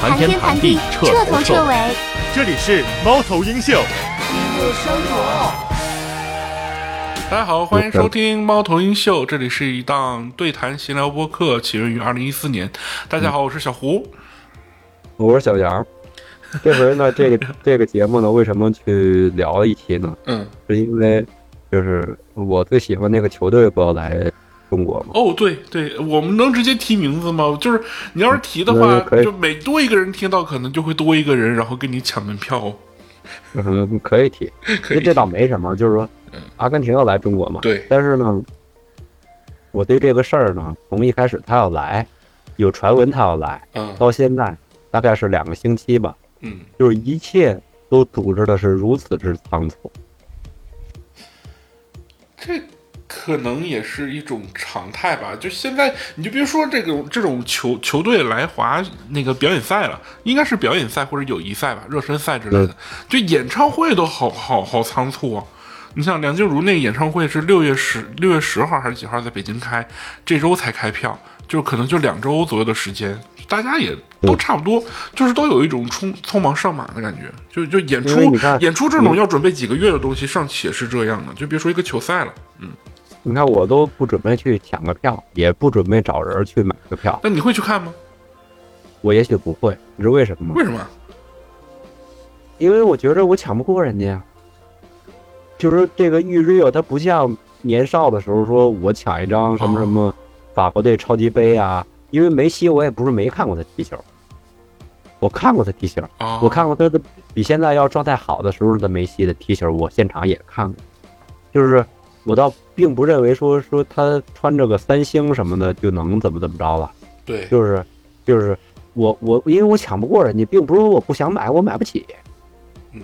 谈天谈地，彻头彻尾。这里是猫头鹰秀。大家好，欢迎收听猫头鹰秀，这里是一档对谈闲聊播客，起源于二零一四年。大家好，我是小胡，我是小杨。这回呢，这个 这个节目呢，为什么去聊一期呢？嗯，是因为就是我最喜欢那个球队不要来中国吗。哦，对对，我们能直接提名字吗？就是你要是提的话，就每多一个人听到，可能就会多一个人，然后跟你抢门票。嗯，可以提，这倒没什么，就是说。阿根廷要来中国嘛？对。但是呢，我对这个事儿呢，从一开始他要来，有传闻他要来，嗯，到现在大概是两个星期吧，嗯，就是一切都组织的是如此之仓促。这可能也是一种常态吧。就现在，你就别说这种这种球球队来华那个表演赛了，应该是表演赛或者友谊赛吧，热身赛之类的，就演唱会都好好好仓促啊。你像梁静茹那个演唱会是六月十六月十号还是几号在北京开，这周才开票，就可能就两周左右的时间，大家也都差不多，就是都有一种匆匆忙上马的感觉，就就演出演出这种要准备几个月的东西尚且是这样的，就别说一个球赛了，嗯，你看我都不准备去抢个票，也不准备找人去买个票，那你会去看吗？我也许不会，你知道为什么吗？为什么？因为我觉得我抢不过人家。就是这个预热，它不像年少的时候，说我抢一张什么什么法国队超级杯啊。因为梅西，我也不是没看过他踢球，我看过他踢球，我看过他的比现在要状态好的时候的梅西的踢球，我现场也看过。就是我倒并不认为说说他穿着个三星什么的就能怎么怎么着了。对，就是就是我我因为我抢不过人家，并不是说我不想买，我买不起。嗯，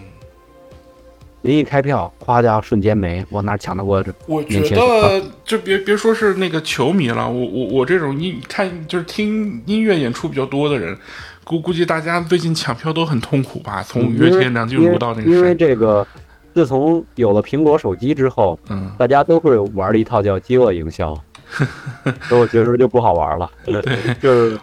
您一开票，夸家瞬间没，我哪抢得过这？我觉得就别别说是那个球迷了，我我我这种音看就是听音乐演出比较多的人，估估计大家最近抢票都很痛苦吧？从五月天、梁静茹到那个，因为这个，自从有了苹果手机之后，嗯，大家都会玩了一套叫饥饿营销，所以我觉得就不好玩了。对，就是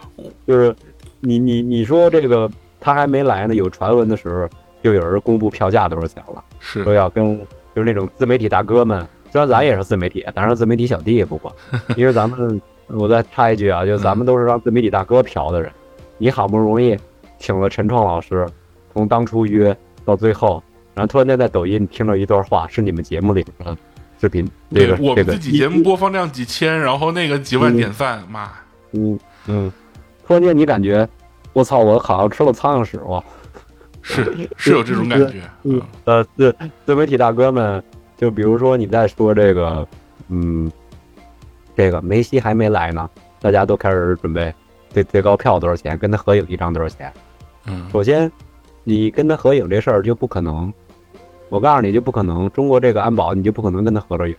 就是，你你你说这个他还没来呢，有传闻的时候。就有人公布票价多少钱了，是。说要跟就是那种自媒体大哥们，虽然咱也是自媒体，当然自媒体小弟也不管，因为咱们我再插一句啊，就咱们都是让自媒体大哥嫖的人，你好不容易请了陈创老师，从当初约到最后，然后突然间在抖音听到一段话，是你们节目里的视频，这个我们自己节目播放量几千，然后那个几万点赞，妈，嗯嗯，突然间你感觉我操，我好像吃了苍蝇屎哇！是是有这种感觉，嗯。呃，自自媒体大哥们，就比如说你在说这个，嗯，这个梅西还没来呢，大家都开始准备最最高票多少钱，跟他合影一张多少钱？嗯，首先你跟他合影这事儿就不可能，我告诉你就不可能，中国这个安保你就不可能跟他合着影。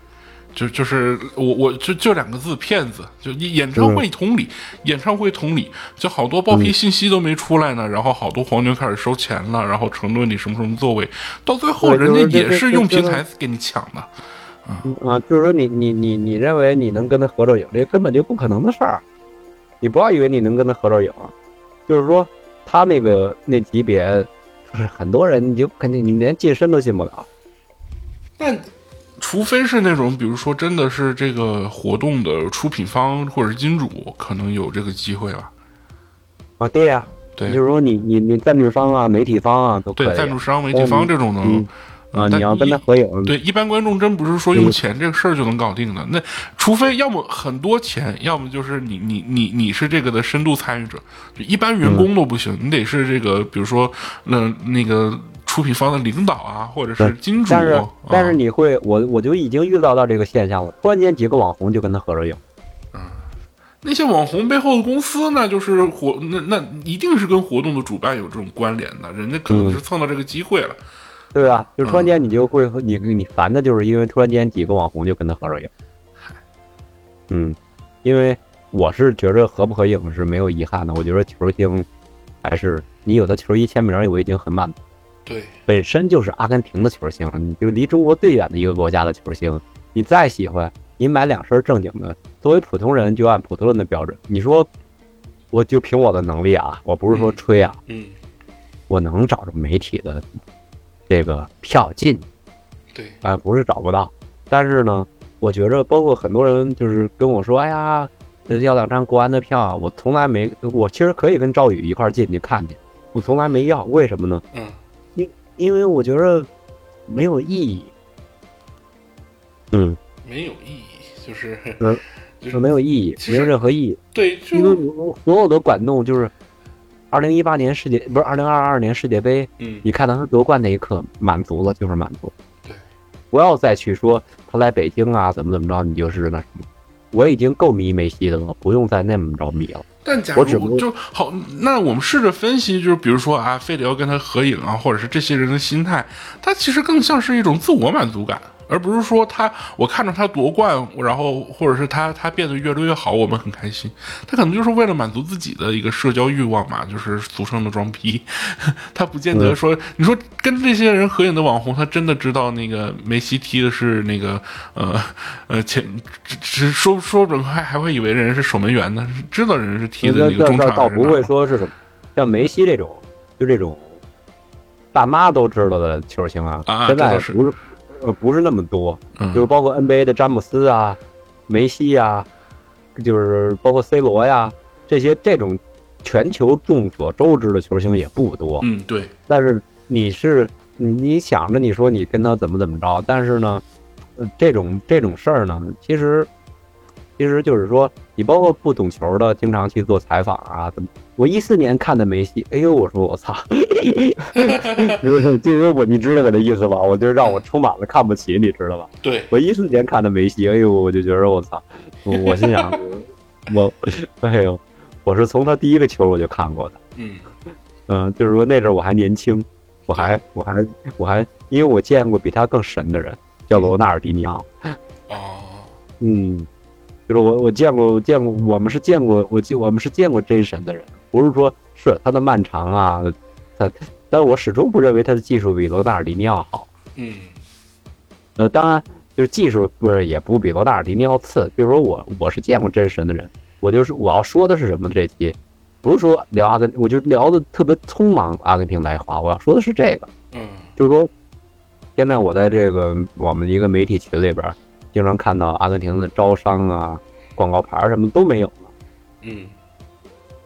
就就是我我就就两个字骗子，就演唱会同理，演唱会同理，就好多报批信息都没出来呢，然后好多黄牛开始收钱了，然后承诺你什么什么座位，到最后人家也是用平台给你抢的，啊，就是说你你你你认为你能跟他合着影，这根本就不可能的事儿，你不要以为你能跟他合着影，就是说他那个那级别，就是很多人你就肯定你连近身都进不了，但。除非是那种，比如说，真的是这个活动的出品方或者是金主，可能有这个机会吧。啊，对呀，对，就是说你你你赞助商啊、媒体方啊都可以。对，赞助商、媒体方这种的啊，你要跟他合影。对，一般观众真不是说用钱这个事儿就能搞定的。那除非要么很多钱，要么就是你你你你是这个的深度参与者，就一般员工都不行，你得是这个，比如说那那个。出品方的领导啊，或者是金主，但是但是你会，我我就已经预料到这个现象了。突然间几个网红就跟他合着影，嗯，那些网红背后的公司呢，就是活那那一定是跟活动的主办有这种关联的，人家可能是蹭到这个机会了，对吧？就突然间你就会你你烦的就是因为突然间几个网红就跟他合着影，嗯，因为我是觉着合不合影是没有遗憾的，我觉得球星还是你有的球衣签名我已经很满。对，本身就是阿根廷的球星，你就离中国最远的一个国家的球星，你再喜欢，你买两身正经的，作为普通人就按普通人的标准。你说，我就凭我的能力啊，我不是说吹啊，嗯，我能找着媒体的这个票进对，啊、不是找不到。但是呢，我觉着包括很多人就是跟我说，哎呀，呃要两张国安的票啊，我从来没，我其实可以跟赵宇一块进去看去，我从来没要，为什么呢？嗯因因为我觉着没有意义。嗯，没有意义，就是嗯 就是没有意义，没有任何意义。对，就因为我所有的管动就是，二零一八年世界不是二零二二年世界杯，嗯你看到他夺冠那一刻满足了就是满足。对，不要再去说他来北京啊怎么怎么着，你就是那什么。我已经够迷梅西的了，不用再那么着迷了。但假如就好，那我们试着分析，就是比如说啊，非得要跟他合影啊，或者是这些人的心态，他其实更像是一种自我满足感，而不是说他我看着他夺冠，然后或者是他他变得越来越好，我们很开心。他可能就是为了满足自己的一个社交欲望嘛，就是俗称的装逼。他不见得说，你说跟这些人合影的网红，他真的知道那个梅西踢的是那个呃呃前只只说说准还还会以为人是守门员呢，知道人是踢的那个中场倒倒不会说是什么，像梅西这种，就这种大妈都知道的球星啊，啊现在这倒是不是呃不是那么多，嗯就是包括 NBA 的詹姆斯啊、梅西呀、就是包括 C 罗呀这些这种全球众所周知的球星也不多。嗯对，但是你是你你想着你说你跟他怎么怎么着，但是呢，呃，这种这种事儿呢，其实其实就是说，你包括不懂球的，经常去做采访啊，怎么？我一四年看的梅西，哎呦，我说我操，就是这个我你知道我的意思吧？我就让我充满了看不起，你知道吧？对，我一四年看的梅西，哎呦，我就觉得我操，我我心想，我哎呦，我是从他第一个球我就看过的。嗯嗯，就是说那阵儿我还年轻，我还我还我还，因为我见过比他更神的人，叫罗纳尔迪尼奥。哦，嗯，就是我我见过见过，我们是见过我记我们是见过真神的人，不是说是他的漫长啊，他，但我始终不认为他的技术比罗纳尔迪尼奥好。嗯呃，当然就是技术不是也不比罗纳尔迪尼奥次，比如说我我是见过真神的人，我就是我要说的是什么这期，不是说聊阿根，我就聊的特别匆忙阿根廷来华，我要说的是这个。嗯就是说，现在我在这个我们一个媒体群里边，经常看到阿根廷的招商啊、广告牌什么都没有了。嗯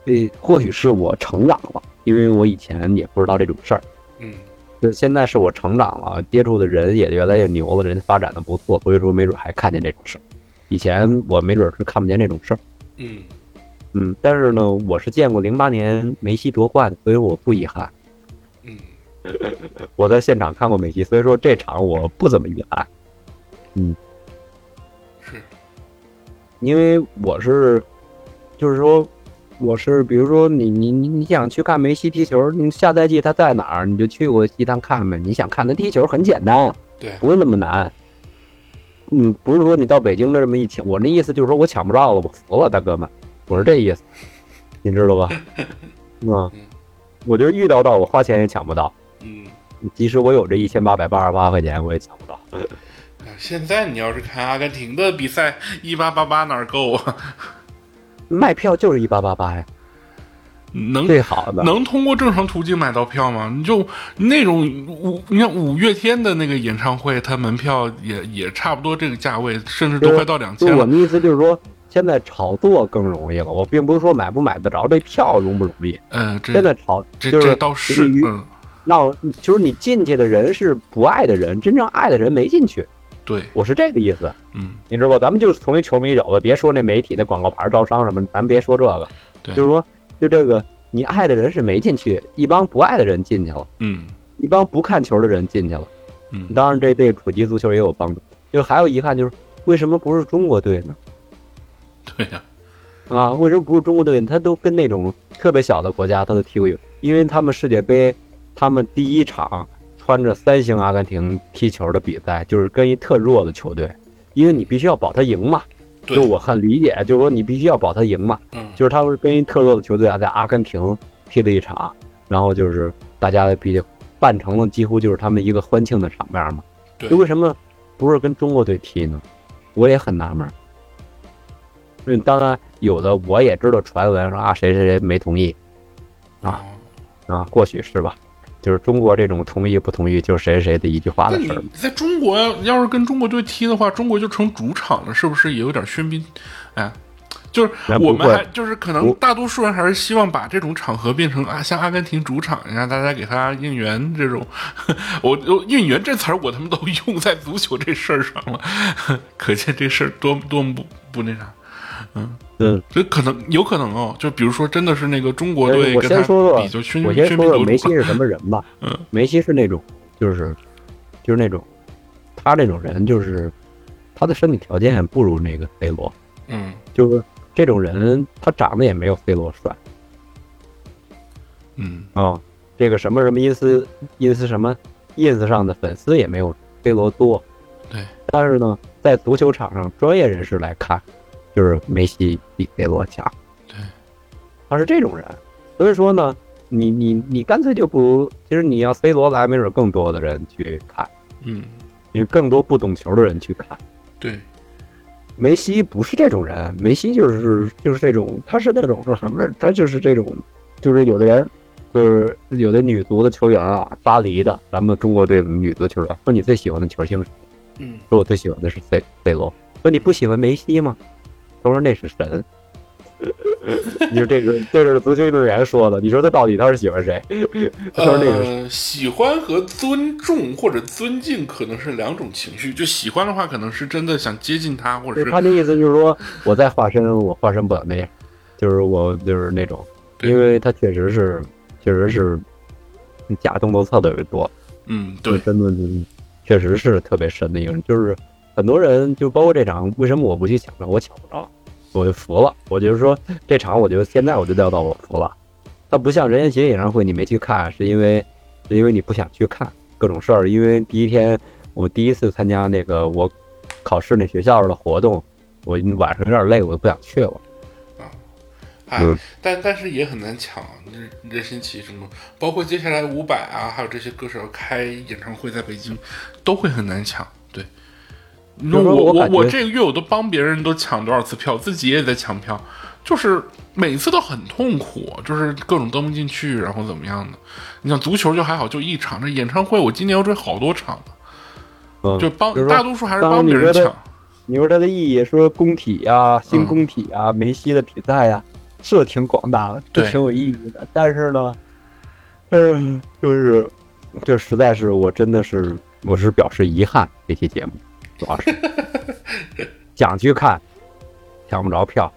这或许是我成长了，因为我以前也不知道这种事儿。嗯就现在是我成长了，接触的人也越来越牛了，人发展的不错，所以说没准还看见这种事儿。以前我没准是看不见这种事儿。嗯嗯，但是呢，我是见过零八年梅西夺冠，所以我不遗憾。嗯我在现场看过梅西，所以说这场我不怎么遗憾。是，因为我是，就是说，我是，比如说你你你你想去看梅西踢球，你下赛季他在哪儿，你就去过西单看呗。你想看他踢球很简单，对，不是那么难。嗯，不是说你到北京的这么一抢，我那意思就是说我抢不着了，我服了，大哥们，我是这意思，你知道吧？嗯，我就是遇到到我花钱也抢不到，嗯。即使我有这一千八百八十八块钱，我也抢不到。啊现在你要是看阿根廷的比赛，一八八八哪够啊？卖票就是一八八八呀，能最好的。能通过正常途径买到票吗？你就那种五，你看五月天的那个演唱会，它门票也也差不多这个价位，甚至都快到两千我的意思就是说，现在炒作更容易了。我并不是说买不买得着这票容不容易，嗯，这现在炒这就是这倒是，于嗯，那就是你进去的人是不爱的人，真正爱的人没进去。对，我是这个意思，嗯，你知道吧？咱们就是从一球迷角度，别说那媒体那广告牌招商什么，咱别说这个，对就是说，就这个你爱的人是没进去，一帮不爱的人进去了，嗯一帮不看球的人进去了。嗯，当然，这对普及足球也有帮助。就是还有遗憾，就是为什么不是中国队呢？对呀、啊，为什么不是中国队？他都跟那种特别小的国家，他都踢过球，因为他们世界杯，他们第一场穿着三星阿根廷踢球的比赛，就是跟一特弱的球队，因为你必须要保他赢嘛。就我很理解，就是说你必须要保他赢嘛。嗯，就是他们跟一特弱的球队啊，在阿根廷踢了一场，然后就是大家比办成了几乎就是他们一个欢庆的场面嘛。对就为什么不是跟中国队踢呢？我也很纳闷。嗯，当然有的我也知道传闻说啊谁谁谁没同意啊啊，或许是吧。就是中国这种同意不同意，就是谁谁的一句话的事儿。在中国要是跟中国队踢的话，中国就成主场了，是不是也有点喧宾？哎，就是我们还就是可能大多数人还是希望把这种场合变成啊，像阿根廷主场，让大家给他应援这种。我应援这词儿我他妈都用在足球这事儿上了，可见这事儿多多么不不那啥。嗯，嗯，这可能有可能哦，就比如说，真的是那个中国队，我先说说，我先说说梅西是什么人吧。嗯，梅西是那种，就是就是那种，他这种人就是他的身体条件不如那个 C 罗。嗯，就是这种人，他长得也没有 C 罗帅。嗯，哦，这个什么什么 ins ins 什么 ins 上的粉丝也没有 C 罗多。对，但是呢，在足球场上，专业人士来看。就是梅西比 C 罗强，对，他是这种人，所以说呢，你你你干脆就不，其实你要 C 罗来，没准更多的人去看，嗯，因为更多不懂球的人去看，对，梅西不是这种人，梅西就是就是这种，他是那种说什么？他就是这种，就是有的人，就是有的女足的球员啊，巴黎的，咱们中国队的女足球员，说你最喜欢的球星？嗯，说我最喜欢的是 C C 罗，说你不喜欢梅西吗？都说那是神，你说这个这是足球运动员说的，你说他到底他是喜欢谁？他说那个喜欢和尊重或者尊敬可能是两种情绪，就喜欢的话可能是真的想接近他，或者是他的意思就是说我在化身，我化身不了那样，就是我就是那种，因为他确实是确实是假动作特别多，嗯，对，真的确实是特别神的一个人，就是。很多人就包括这场，为什么我不去抢呢？我抢不着，我就服了。我就是说这场，我觉得现在我就料到我服了。他不像任贤齐演唱会，你没去看，是因为是因为你不想去看各种事儿。因为第一天我第一次参加那个我考试那学校的活动，我晚上有点累，我就不想去了。啊，哎，但但是也很难抢。任任贤齐什么，包括接下来伍佰啊，还有这些歌手开演唱会在北京，都会很难抢。那我我我这个月我都帮别人都抢多少次票，自己也在抢票，就是每次都很痛苦，就是各种登不进去，然后怎么样的？你像足球就还好，就一场。这演唱会我今年要追好多场，嗯，就帮大多数还是帮别人抢。你说它的意义，说工体呀、新工体啊、梅西的比赛呀，是挺广大的，这，挺有意义的。但是呢，嗯，就是，这实在是我真的是，我是表示遗憾，这期节目。主要是 想去看，抢不着票，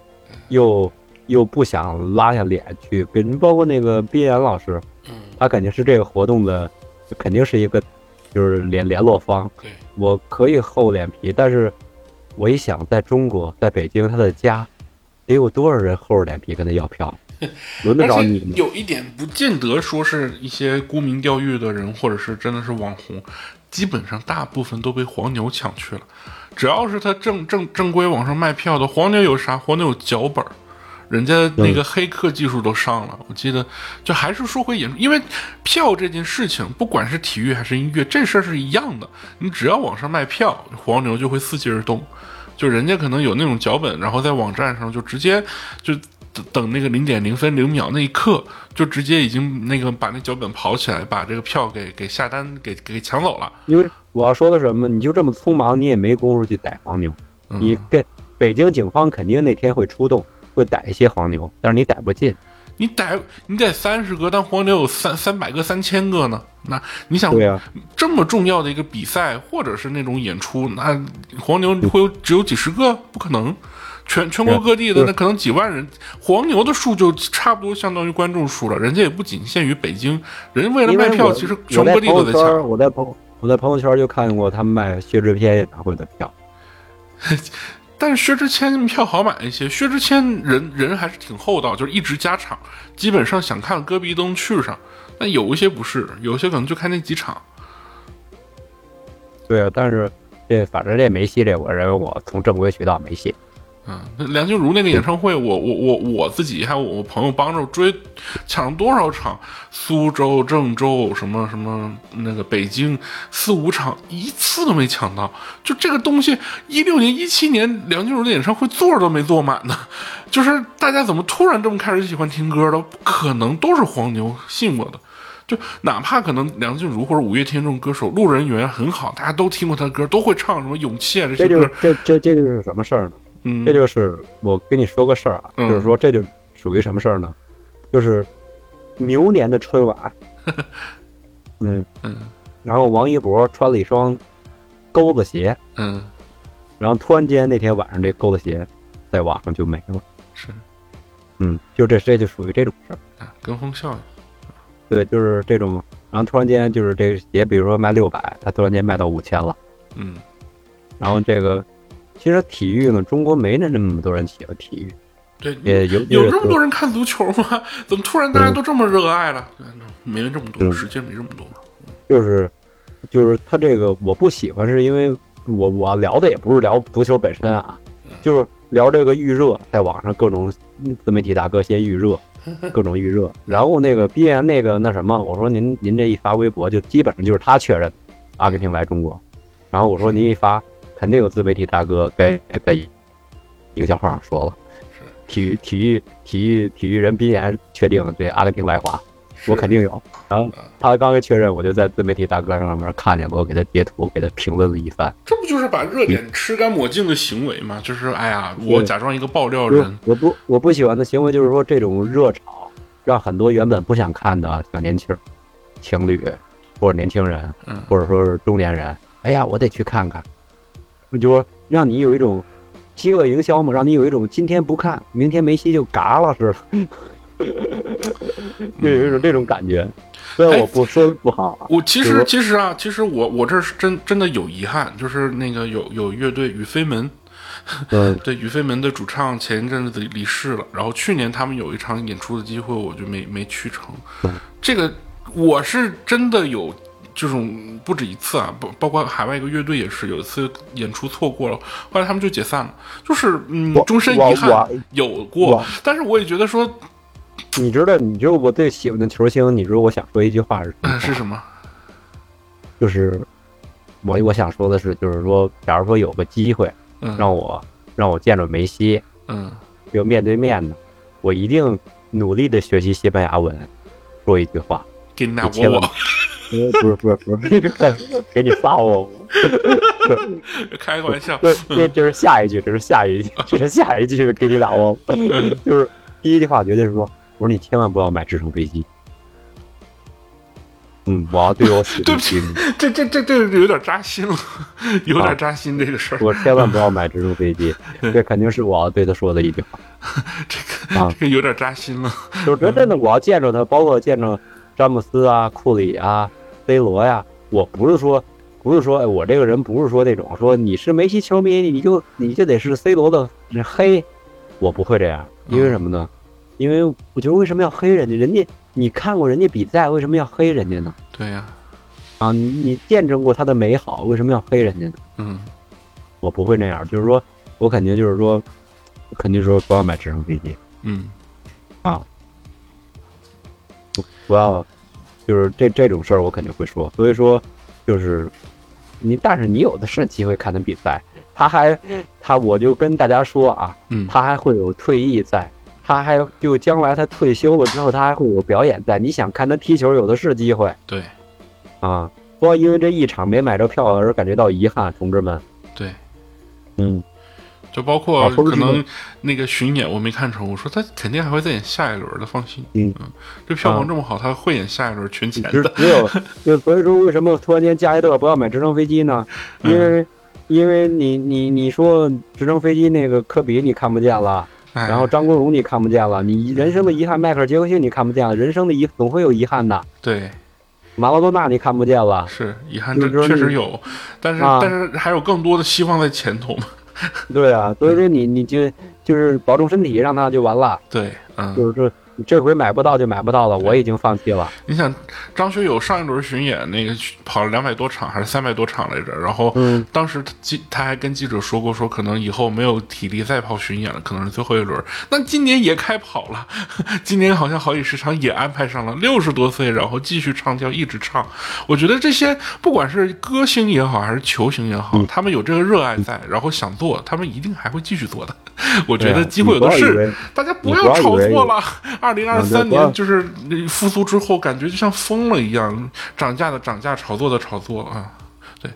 又又不想拉下脸去跟，包括那个毕岩老师，他肯定是这个活动的，肯定是一个就是联联络方。我可以厚脸皮，但是我一想，在中国，在北京他的家，得有多少人厚着脸皮跟他要票？轮得着你吗？有一点不见得说是一些沽名钓誉的人，或者是真的是网红。基本上大部分都被黄牛抢去了，只要是他正正正规网上卖票的，黄牛有啥？黄牛有脚本，人家那个黑客技术都上了。我记得，就还是说回演出，因为票这件事情，不管是体育还是音乐，这事儿是一样的。你只要网上卖票，黄牛就会伺机而动，就人家可能有那种脚本，然后在网站上就直接就。等那个零点零分零秒那一刻，就直接已经那个把那脚本跑起来，把这个票给给下单给给抢走了。因为我要说的什么，你就这么匆忙，你也没工夫去逮黄牛。你跟北京警方肯定那天会出动，会逮一些黄牛，但是你逮不进。你逮你逮三十个，但黄牛有三三百个、三千个呢。那你想，对这么重要的一个比赛或者是那种演出，那黄牛会有只有几十个？不可能。全全国各地的那可能几万人，黄牛的数就差不多相当于观众数了。人家也不仅限于北京，人为了卖票，其实全国各地都在抢。我在朋我在朋友圈就看见过他们卖薛之谦演唱会的票，但是薛之谦票好买一些。薛之谦人人还是挺厚道，就是一直加场，基本上想看戈壁都能去上。但有一些不是，有些可能就看那几场。对啊，但是这反正这没戏这，我认为我从正规渠道没戏。嗯，那梁静茹那个演唱会，我我我我自己还有我朋友帮着追，抢了多少场？苏州、郑州什么什么那个北京四五场，一次都没抢到。就这个东西，一六年、一七年梁静茹的演唱会座儿都没坐满呢。就是大家怎么突然这么开始喜欢听歌了？不可能都是黄牛信我的。就哪怕可能梁静茹或者五月天这种歌手，路人缘很好，大家都听过他的歌，都会唱什么勇气啊这些歌。这这这就是什么事儿呢？嗯，这就是我跟你说个事儿啊，就是说这就属于什么事儿呢？就是牛年的春晚，嗯。嗯，然后王一博穿了一双钩子鞋，嗯，然后突然间那天晚上这钩子鞋在网上就没了，是，嗯，就这这就属于这种事儿。啊，跟风效应。对，就是这种，然后突然间就是这个鞋，比如说卖六百，它突然间卖到五千了，嗯，然后这个其实体育呢，中国没那那么多人喜欢体育，对，也有有这么多人看足球吗？怎么突然大家都这么热爱了？没这么多，时间没这么多。就是就是他这个我不喜欢，是因为我我聊的也不是聊足球本身啊，就是聊这个预热，在网上各种自媒体大哥先预热。各种预热，然后那个边那个那什么，我说您您这一发微博，就基本上就是他确认阿根廷来中国，然后我说您一发，肯定有自媒体大哥给给一个小号上说了，体育体育体育体育人宾言确定对阿根廷来华，我肯定有，然后他刚一确认，我就在自媒体大哥上面看见了，我给他截图，给他评论了一番，这不就是把热点吃干抹净的行为吗？就是哎呀，我假装一个爆料人，我不我不喜欢的行为就是说这种热炒，让很多原本不想看的小年轻、情侣或者年轻人，或者说是中年人，哎呀，我得去看看，就说让你有一种饥饿营销嘛，让你有一种今天不看，明天没戏就嘎了似的，就有一种这种感觉。虽然我不说不好，我其实其实啊，其实我我这是真真的有遗憾，就是那个有有乐队雨飞门，对雨飞门的主唱前一阵子离世了，然后去年他们有一场演出的机会，我就没没去成。这个我是真的有这种不止一次啊，包包括海外一个乐队也是有一次演出错过了，后来他们就解散了，就是嗯，终身遗憾有过，但是我也觉得说。你知道，你知道我最喜欢的球星，你知道我想说一句话是什么？是什么？就是我我想说的是，就是说，假如说有个机会，让我让我见着梅西，嗯，就面对面的，我一定努力的学习西班牙文，说一句话，给你拿我，不是不是不是，给你发我，开个玩笑，这这是下一句，这是下一句，这是下一句，给你俩我，就是第一句话绝对是说。我说你千万不要买直升飞机。嗯，我要对我死对不起，这这这这有点扎心了，有点扎心这个事儿。我千万不要买直升飞机，这肯定是我要对他说的一句话。这个啊，这个有点扎心了。就是真的，我要见着他，包括见着詹姆斯啊、库里啊、C 罗呀，我不是说，不是说，哎，我这个人不是说那种说你是梅西球迷，你就你就得是 C 罗的黑，我不会这样，因为什么呢？因为我觉得为什么要黑人家？人家你看过人家比赛，为什么要黑人家呢？对呀，啊，你你见证过他的美好，为什么要黑人家呢？嗯，我不会那样，就是说我肯定就是说，肯定说不要买直升飞机。嗯，啊，不不要，就是这这种事儿我肯定会说。所以说，就是你，但是你有的是机会看他比赛，他还他我就跟大家说啊，嗯，他还会有退役在。他还就将来他退休了之后，他还会有表演在。你想看他踢球，有的是机会。对，啊，不要因为这一场没买着票而感觉到遗憾，同志们。对，嗯，就包括可能那个巡演我没看成，我说他肯定还会再演下一轮的，放心。嗯嗯，这票房这么好，他会演下一轮全钱的。只有就所以说，为什么突然间加一个不要买直升飞机呢？因为因为你你你说直升飞机那个科比你看不见了。然后张国荣你看不见了，你人生的遗憾迈克尔杰克逊你看不见了，人生的遗总会有遗憾的。对，马拉多纳你看不见了，是遗憾，这确实有，但是但是还有更多的希望在前头嘛。对啊，所以说你你就就是保重身体，让他就完了。对，嗯，就是说你这回买不到就买不到了，我已经放弃了。你想，张学友上一轮巡演那个跑了两百多场还是三百多场来着？然后嗯当时记他还跟记者说过，说可能以后没有体力再跑巡演了，可能是最后一轮。那今年也开跑了，今年好像好几十场也安排上了。六十多岁，然后继续唱跳，一直唱。我觉得这些不管是歌星也好，还是球星也好，嗯他们有这个热爱在，然后想做，他们一定还会继续做的。我觉得机会有的是大家不要炒作了。二零二三年就是复苏之后，感觉就像疯了一样，涨价的涨价，炒作的炒作啊。对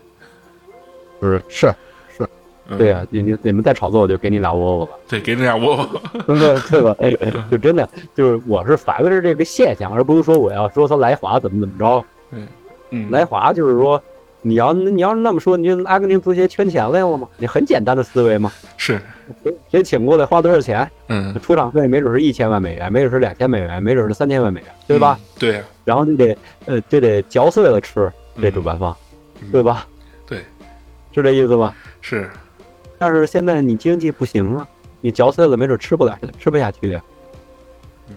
不是是是，嗯对呀、你你你们再炒作，我就给你俩窝窝吧。对，给你俩窝窝。对吧？对吧？哎，就真的就是我是反对这个现象，而不是说我要说他来华怎么怎么着。嗯，来华就是说，你要你要是那么说，你就阿根廷足协圈钱来了吗？你很简单的思维嘛，是，谁谁请过来花多少钱？嗯，出场费没准是一千万美元，没准是两千美元，没准是三千万美元，对吧？嗯？对呀，然后就得呃就得嚼碎了吃这主办方，嗯对吧？对，是这意思吧？是，但是现在你经济不行了，你嚼碎了没准吃不了，吃不下去的，嗯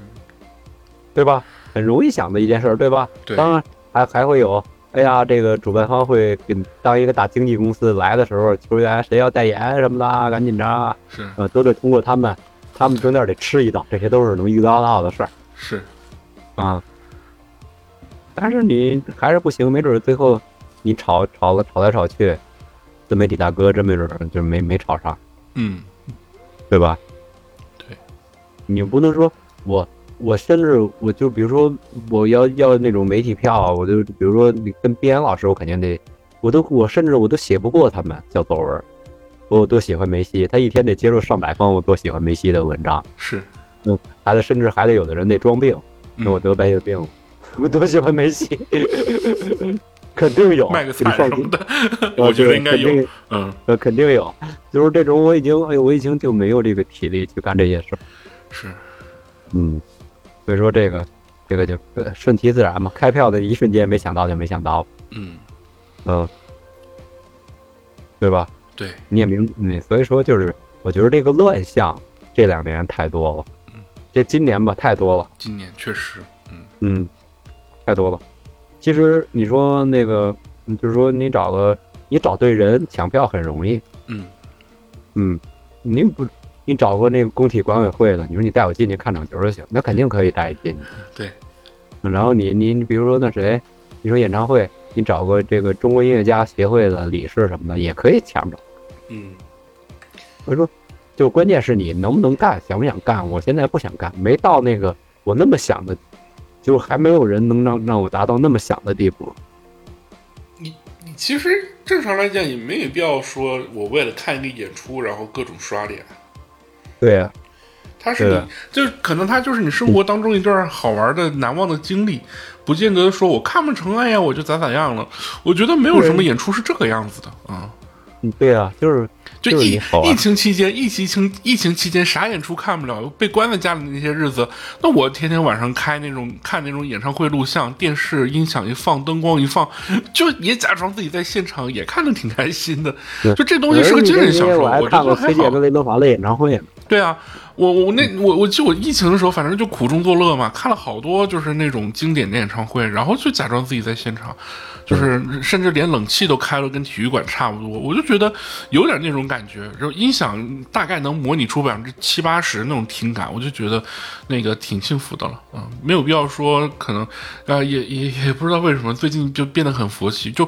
对吧？很容易想的一件事儿，对吧？对，当然还还会有，哎呀，这个主办方会给当一个大经纪公司来的时候，球员谁要代言什么的啊，赶紧着啊，是呃，都得通过他们，他们中间得吃一道，这些都是能预料到的事儿是，啊。但是你还是不行，没准最后你吵吵了吵来吵去，自媒体大哥真没准就没没吵上。嗯，对吧？对，你不能说我我甚至我就比如说我要要那种媒体票，我就比如说你跟边老师，我肯定得，我都我甚至我都写不过他们叫作文，我多喜欢梅西，他一天得接受上百封我多喜欢梅西的文章，是，嗯还得甚至还得有的人得装病，嗯那我得白血病，我多喜欢梅西，肯定有，卖个菜什么的，啊 我觉得应该有。嗯，呃肯定有，就是这种我已经哎呦我已经就没有这个体力去干这些事儿。是，嗯，所以说这个这个就呃顺其自然嘛，开票的一瞬间没想到就没想到，嗯，嗯，对吧？对，你也明，你所以说就是我觉得这个乱象这两年太多了，这今年吧太多了，今年确实，嗯，嗯，太多了。其实你说那个，嗯就是说你找个你找对人抢票很容易，嗯，嗯，你不你找个那个工体管委会的，你说你带我进去看场球就行，那肯定可以带你进去。对，然后你你你比如说那谁，你说演唱会，你找个这个中国音乐家协会的理事什么的，也可以抢着。嗯，所以说，就关键是你能不能干，想不想干。我现在不想干，没到那个我那么想的，就还没有人能让让我达到那么想的地步。你其实正常来讲也没有必要说我为了看一个演出，然后各种刷脸。对呀、它是你，就是可能它就是你生活当中一段好玩的、难忘的经历，不见得说我看不成，哎呀，我就咋咋样了。我觉得没有什么演出是这个样子的啊。嗯，对啊、就是就疫疫情期间，疫情情疫情期间啥演出看不了，被关在家里那些日子，那我天天晚上开那种看那种演唱会录像，电视音响一放，灯光一放，就也假装自己在现场，也看着挺开心的。就这东西是个精神享受，我看过崔健雷德华的演唱会呢。对啊，我我那我我记得我疫情的时候，反正就苦中作乐嘛，看了好多就是那种经典的演唱会，然后就假装自己在现场，就是甚至连冷气都开了，跟体育馆差不多，我就觉得有点那种感觉。然后音响大概能模拟出百分之七八十那种听感，我就觉得那个挺幸福的了啊、没有必要说可能啊、也也也不知道为什么最近就变得很佛系，就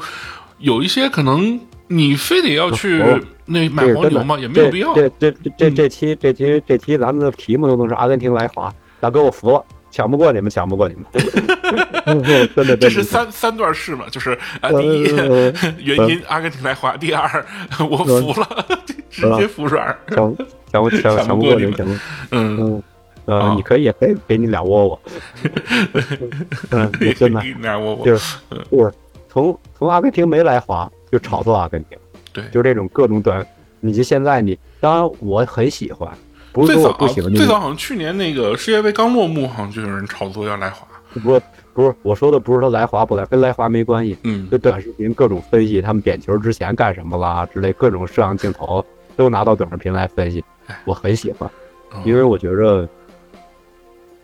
有一些可能你非得要去哦那买黄牛吗，也没有必要。这这这这期这期这期咱们的题目都能是阿根廷来华，大哥我服了，抢不过你们，抢不过你们，真的。这是三三段式嘛，就是啊，呃第一呃 原因阿根廷来华，第二我服了，直接服软。抢抢不抢抢抢不过你们嗯，嗯。你可以也可以给你俩窝窝，嗯，也真的可以拿我我就是就是从从阿根廷没来华就炒作阿根廷，对，就这种各种短，你就现在你当然我很喜欢，不是说我不喜欢，就是最早好像去年那个世界杯刚落幕，好像就有人炒作要来华。不是不是我说的不是说来华不来，跟来华没关系，嗯。就短视频各种分析他们点球之前干什么啦之类，各种摄像镜头都拿到短视频来分析，我很喜欢，因为我觉着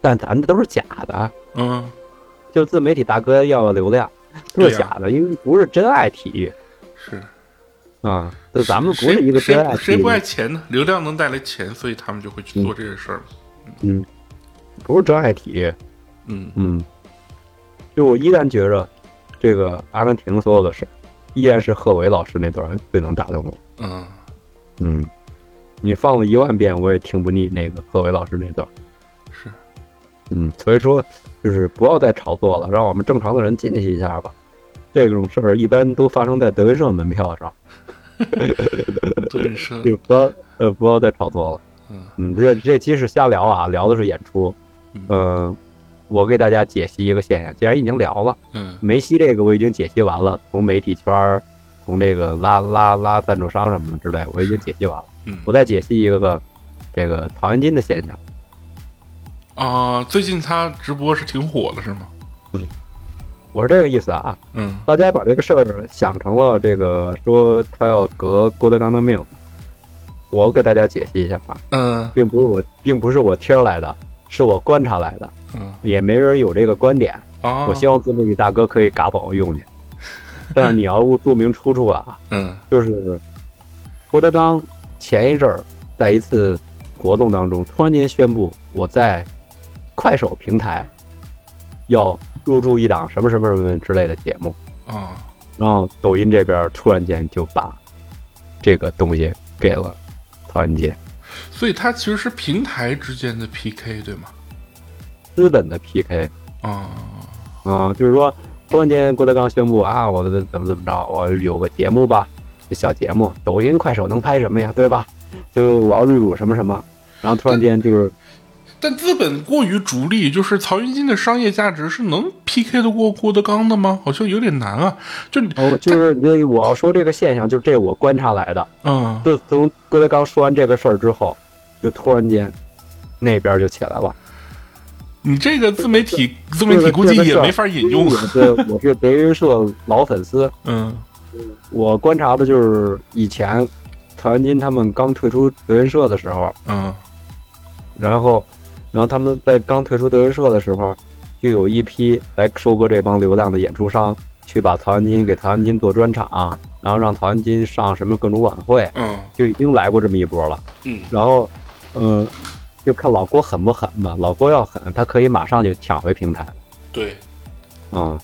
但咱这都是假的，嗯，就自媒体大哥要流量，都是假的，因为不是真爱体育是。啊。就咱们不是一个谁真爱体谁谁不，爱钱呢？流量能带来钱，所以他们就会去做这些事儿。嗯，不是真爱体，嗯嗯。就我依然觉着，这个阿根廷所有的事，依然是贺炜老师那段最能打动我。嗯嗯，你放了一万遍，我也听不腻那个贺炜老师那段。是，嗯，所以说就是不要再炒作了，让我们正常的人进去一下吧。这种事儿一般都发生在德云社门票上，德云社就不要呃不要再炒作了。嗯嗯，这这期是瞎聊啊，聊的是演出。嗯嗯、我给大家解析一个现象，既然已经聊了嗯梅西这个，我已经解析完了，从媒体圈儿，从这个拉拉拉赞助商什么的之类，我已经解析完了。嗯我再解析一个这个陶元金的现象。啊，最近他直播是挺火的，是吗？我是这个意思啊，嗯。大家把这个事儿想成了这个说他要革郭德纲的命，我给大家解析一下啊，嗯。并不是我，并不是我听来的，是我观察来的，嗯。也没人有这个观点。啊，我希望自媒体大哥可以嘎宝用去，但是你要注明出处啊，嗯。就是郭德纲前一阵儿在一次活动当中突然间宣布我在快手平台要入驻一档什么什么什么之类的节目。啊然后抖音这边突然间就把这个东西给了曹云金，所以它其实是平台之间的 PK，对吗？资本的 PK 啊啊、就是说突然间郭德纲宣布啊，我的怎么怎么着，我有个节目吧，这小节目，抖音、快手能拍什么呀，对吧？就我要入驻什么什么，然后突然间就是但资本过于逐利，就是曹云金的商业价值是能 PK 得过郭德纲的吗？好像有点难啊。就就是那我要说这个现象，就是这我观察来的，嗯自从郭德纲说完这个事儿之后，就突然间那边就起来了。你这个自媒体自媒体估计也没法引用。我是我是德云社老粉丝，嗯我观察的就是以前曹云金他们刚退出德云社的时候，嗯然后，然后他们在刚退出德云社的时候，就有一批来收割这帮流量的演出商，去把曹云金给曹云金做专场，然后让曹云金上什么各种晚会，嗯就已经来过这么一波了。嗯然后，嗯、就看老郭狠不狠吧。老郭要狠，他可以马上就抢回平台。对，嗯，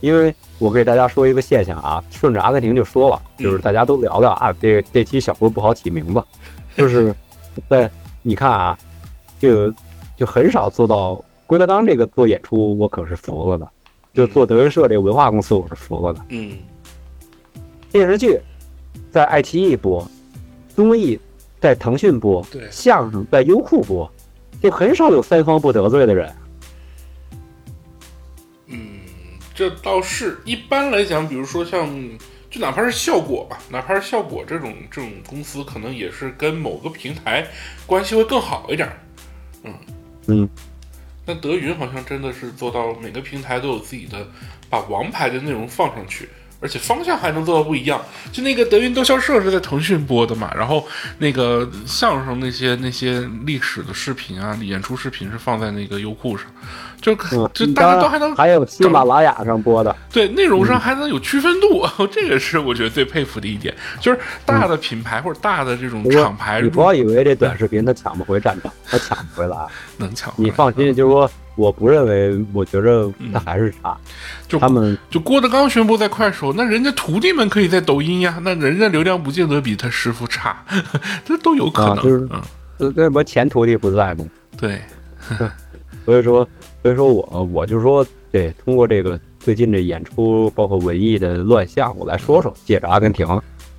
因为我给大家说一个现象啊，顺着阿根廷就说了，就是大家都聊聊啊，这这期小郭不好起名字，就是在你看啊，就就很少做到郭德纲这个做演出，我可是服了的，就做德云社这个文化公司，我是服了的。嗯电视剧在爱奇艺播，综艺在腾讯播，对相声在优酷播，就很少有三方不得罪的人。嗯，这倒是一般来讲，比如说像。就哪怕是效果吧，哪怕是效果这种这种公司，可能也是跟某个平台关系会更好一点儿。嗯嗯，那德云好像真的是做到每个平台都有自己的，把王牌的内容放上去，而且方向还能做到不一样。就那个德云逗笑社是在腾讯播的嘛，然后那个相声那些那些历史的视频啊，演出视频是放在那个优酷上，就嗯，就大家都还能还有喜马拉雅上播的。对内容上还能有区分度，这个是我觉得最佩服的一点。就是大的品牌或者大的这种厂牌你不要以为这短视频它抢不回战场，它抢不回来。能抢回来，你放心，就是说，我不认为，我觉着他还是差。就他们就郭德纲宣布在快手，那人家徒弟们可以在抖音呀，那人家流量不见得比他师傅差，这都有可能。啊就是那什么前徒弟不在吗？对，所以说，所以说我我就说，对，通过这个最近这演出，包括文艺的乱象，我来说说，借着阿根廷，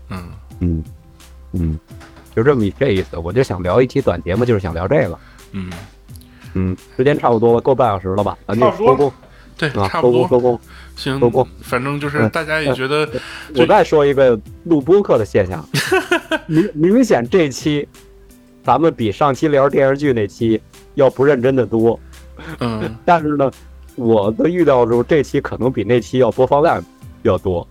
嗯嗯嗯，就这么一这意思。我就想聊一期短节目，就是想聊这个。嗯，嗯，时间差不多了，够半小时了吧？咱就差不多收工对，啊，差不多。收工。行收工，反正就是嗯大家也觉得，我再说一个录播课的现象，明明显这期咱们比上期聊电视剧那期要不认真的多，嗯，但是呢，我的预料中这期可能比那期要播放量要多。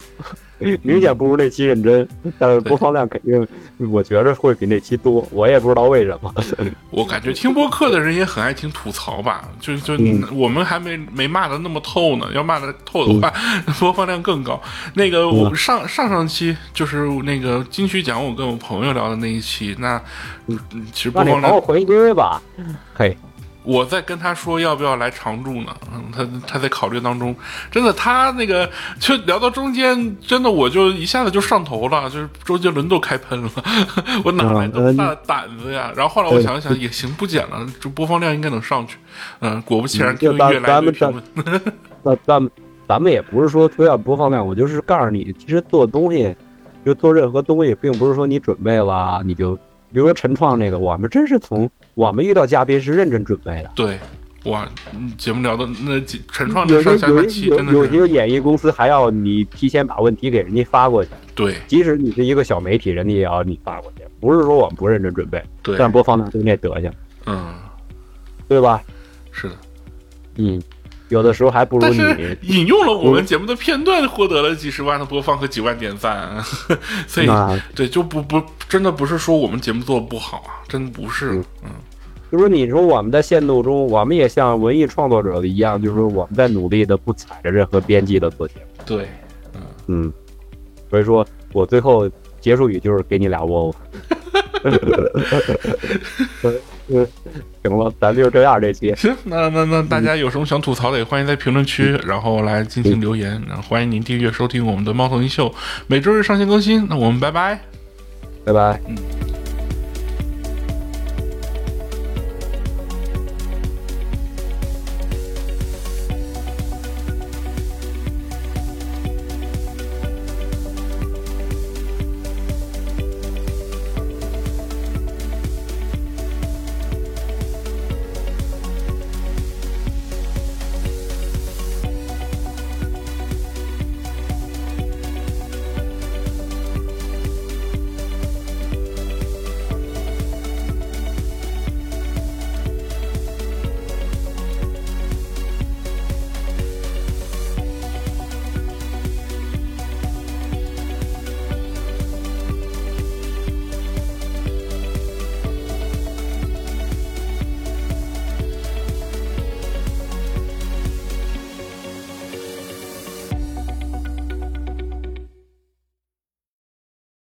明显不如那期认真，但是播放量肯定，我觉着会比那期多，我也不知道为什么。我感觉听播客的人也很爱听吐槽吧，就就嗯。我们还没没骂的那么透呢，要骂的透的话，播放量更高。那个我上上上期就是那个金曲奖，我跟我朋友聊的那一期，那嗯。其实播让你放量朋友回归吧，嘿，我在跟他说要不要来常驻呢，嗯，他他在考虑当中。真的，他那个就聊到中间，真的我就一下子就上头了，就是周杰伦都开喷了，我哪来那么大的胆子呀？然后后来我想了想，也行，不剪了，这播放量应该能上去。嗯，果不其然，就越来越评论。那咱们咱们也不是说非要播放量，我就是告诉你，其实做东西，就做任何东西，并不是说你准备了你就，比如说陈创那个，我们真是从我们遇到嘉宾是认真准备的。对，哇，嗯节目聊的那几陈创有些有的上下有真的有些演艺公司还要你提前把问题给人家发过去，对即使你是一个小媒体，人家也要你发过去，不是说我们不认真准备，对，但播放量就那德行，嗯，对吧？是的。嗯，有的时候还不如你。引用了我们节目的片段，获得了几十万的播放和几万点赞，所以对就不不真的不是说我们节目做的不好啊，真不是，嗯，就是说，你说我们在限度中，我们也像文艺创作者一样，就是说我们在努力的不踩着任何边际的做节目。对，嗯，所以说我最后结束语就是给你俩窝窝。嗯，行了，咱就这样这期。行，那那那大家有什么想吐槽的，也欢迎在评论区，然后来进行留言，然后欢迎您订阅收听我们的猫头鹰秀，每周日上线更新，那我们拜拜。拜拜。嗯。